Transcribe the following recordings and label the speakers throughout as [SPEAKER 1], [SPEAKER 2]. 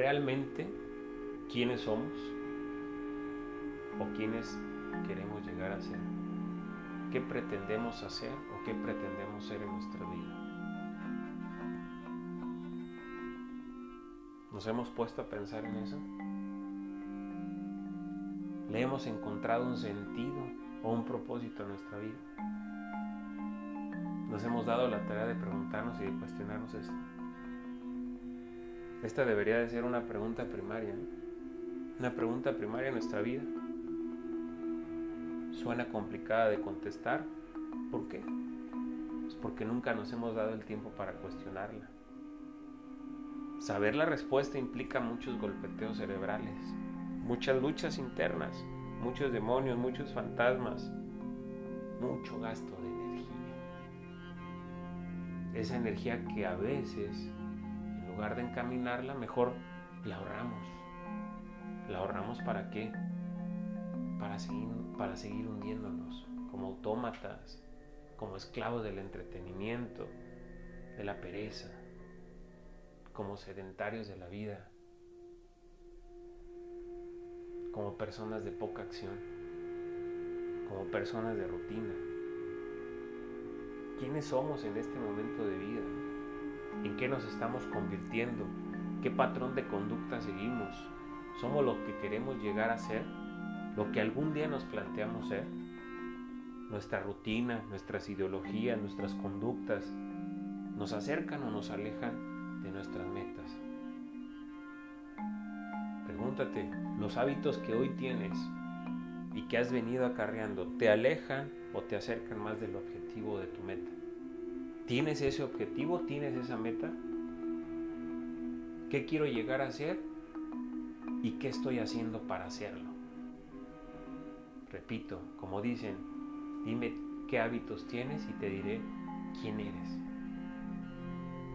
[SPEAKER 1] realmente quiénes somos o quiénes queremos llegar a ser, qué pretendemos hacer o qué pretendemos ser en nuestra vida. ¿Nos hemos puesto a pensar en eso? ¿Le hemos encontrado un sentido o un propósito a nuestra vida? Nos hemos dado la tarea de preguntarnos y de cuestionarnos esto. Esta debería de ser una pregunta primaria, una pregunta primaria en nuestra vida. Suena complicada de contestar. ¿Por qué? Pues porque nunca nos hemos dado el tiempo para cuestionarla. Saber la respuesta implica muchos golpeteos cerebrales, muchas luchas internas, muchos demonios, muchos fantasmas, mucho gasto de energía. Esa energía que a veces, lugar de encaminarla, mejor la ahorramos. ¿La ahorramos para qué? Para seguir, para seguir hundiéndonos como autómatas, como esclavos del entretenimiento, de la pereza como sedentarios de la vida, como personas de poca acción, como personas de rutina. ¿Quiénes somos en este momento de vida? ¿En qué nos estamos convirtiendo? ¿Qué patrón de conducta seguimos? ¿Somos lo que queremos llegar a ser? ¿Lo que algún día nos planteamos ser? Nuestra rutina, nuestras ideologías, nuestras conductas, ¿nos acercan o nos alejan de nuestras metas. Pregúntate, ¿los hábitos que hoy tienes y que has venido acarreando te alejan o te acercan más del objetivo de tu meta? ¿Tienes ese objetivo? ¿Tienes esa meta? ¿Qué quiero llegar a ser? ¿Y qué estoy haciendo para hacerlo? Repito, como dicen, dime qué hábitos tienes y te diré quién eres.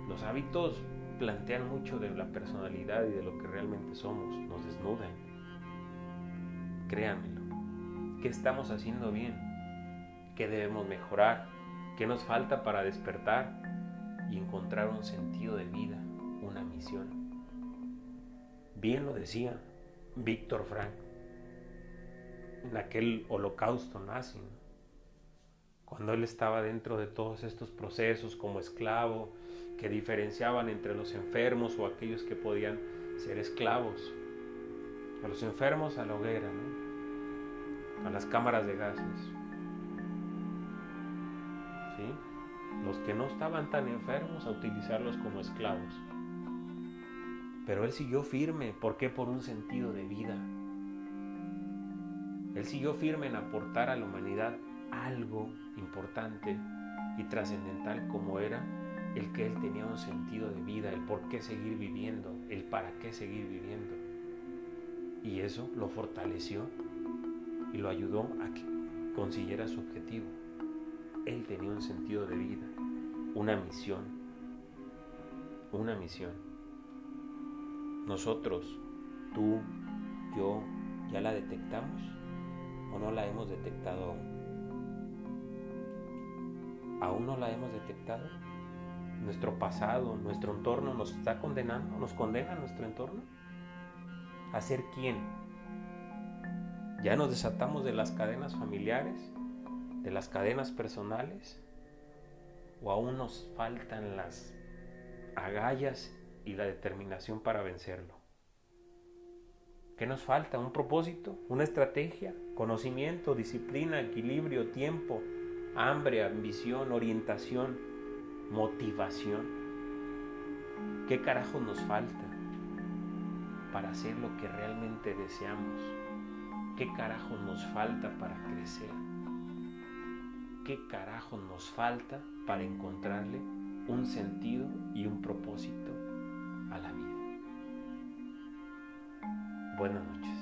[SPEAKER 1] Los hábitos plantean mucho de la personalidad y de lo que realmente somos, nos desnudan. Créanmelo. ¿Qué estamos haciendo bien? ¿Qué debemos mejorar? ¿Qué nos falta para despertar y encontrar un sentido de vida, una misión? Bien lo decía Víctor Frank en aquel holocausto nazi, cuando él estaba dentro de todos estos procesos como esclavo, que diferenciaban entre los enfermos o aquellos que podían ser esclavos. A los enfermos a la hoguera, a las cámaras de gases. Los que no estaban tan enfermos a utilizarlos como esclavos. Pero él siguió firme, ¿por qué? Por un sentido de vida. Él siguió firme en aportar a la humanidad algo importante y trascendental como era el que él tenía un sentido de vida, el por qué seguir viviendo, el para qué seguir viviendo. Y eso lo fortaleció y lo ayudó a que consiguiera su objetivo. Él tenía un sentido de vida, una misión, una misión. Nosotros, tú, yo, ¿ya la detectamos o no la hemos detectado aún? ¿Aún no la hemos detectado? nuestro pasado, nuestro entorno nos está condenando, nos condena nuestro entorno. ¿A ser quién? Ya nos desatamos de las cadenas familiares, de las cadenas personales, o aún nos faltan las agallas y la determinación para vencerlo. ¿Qué nos falta? ¿Un propósito? ¿Una estrategia? ¿Conocimiento? ¿Disciplina? ¿Equilibrio? ¿Tiempo? ¿Hambre? ¿Ambición? ¿Orientación? motivación. ¿Qué carajo nos falta para hacer lo que realmente deseamos? ¿Qué carajo nos falta para crecer? ¿Qué carajo nos falta para encontrarle un sentido y un propósito a la vida? Buenas noches.